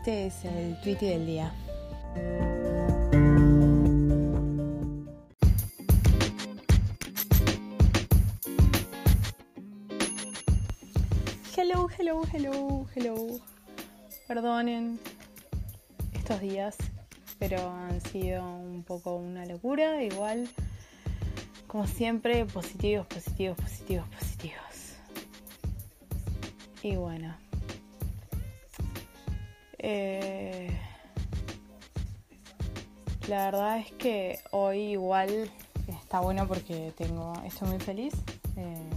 Este es el tweet del día. Hello, hello, hello, hello. Perdonen estos días, pero han sido un poco una locura. Igual, como siempre, positivos, positivos, positivos, positivos. Y bueno. Eh, la verdad es que hoy igual está bueno porque tengo, estoy muy feliz. Eh,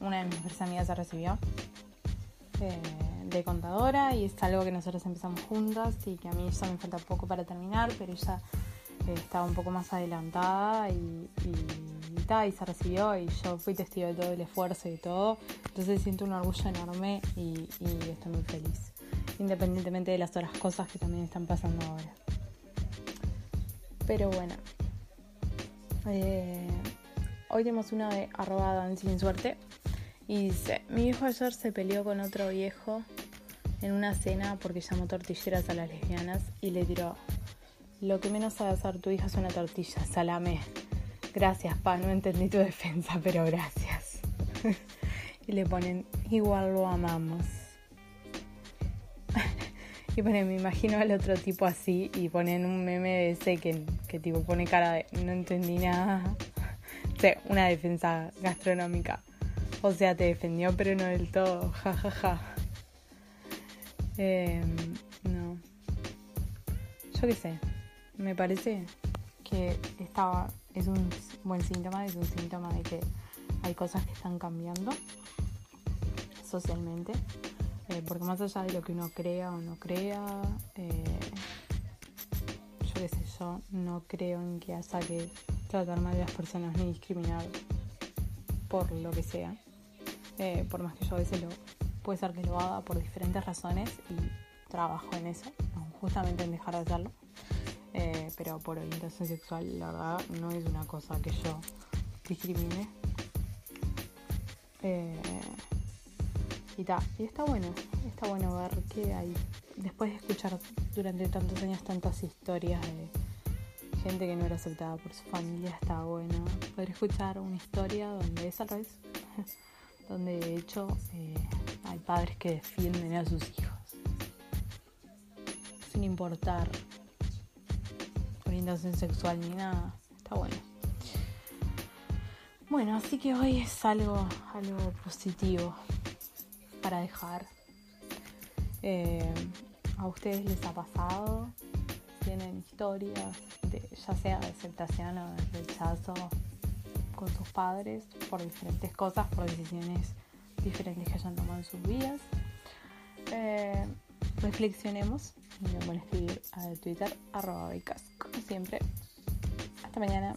una de mis mejores amigas se recibió eh, de contadora y es algo que nosotros empezamos juntas y que a mí ya me falta poco para terminar, pero ella estaba un poco más adelantada y, y, y, se recibió y yo fui testigo de todo el esfuerzo y todo. Entonces siento un orgullo enorme y estoy muy feliz independientemente de las otras cosas que también están pasando ahora. Pero bueno, eh, hoy tenemos una de arroba sin suerte y dice, mi hijo ayer se peleó con otro viejo en una cena porque llamó tortilleras a las lesbianas y le tiró, lo que menos sabe hacer tu hija es una tortilla, salame. Gracias, pa, no entendí tu defensa, pero gracias. y le ponen, igual lo amamos. Y me imagino al otro tipo así y ponen un meme de ese que, que tipo pone cara de no entendí nada. O una defensa gastronómica. O sea, te defendió pero no del todo. Ja, ja, ja. Eh, no. Yo qué sé. Me parece que estaba, es un buen síntoma, es un síntoma de que hay cosas que están cambiando socialmente. Eh, porque más allá de lo que uno crea o no crea, eh, yo qué sé, yo no creo en que haya que tratar mal a las personas ni discriminar por lo que sea. Eh, por más que yo a veces lo, puede ser que lo haga por diferentes razones y trabajo en eso, justamente en dejar de hacerlo. pero por orientación sexual, la verdad, no es una cosa que yo discrimine. Y está bueno, está bueno ver que hay, después de escuchar durante tantos años tantas historias de gente que no era aceptada por su familia, está bueno poder escuchar una historia donde es al revés, donde de hecho eh, hay padres que defienden a sus hijos, sin importar orientación sexual ni nada, está bueno. Bueno, así que hoy es algo, algo positivo para dejar. Eh, ¿A ustedes les ha pasado? ¿Tienen historias, de, ya sea de aceptación o de rechazo con sus padres por diferentes cosas, por decisiones diferentes que hayan tomado en sus vidas? Eh, reflexionemos me pueden escribir a Twitter arroba becas, como siempre. Hasta mañana.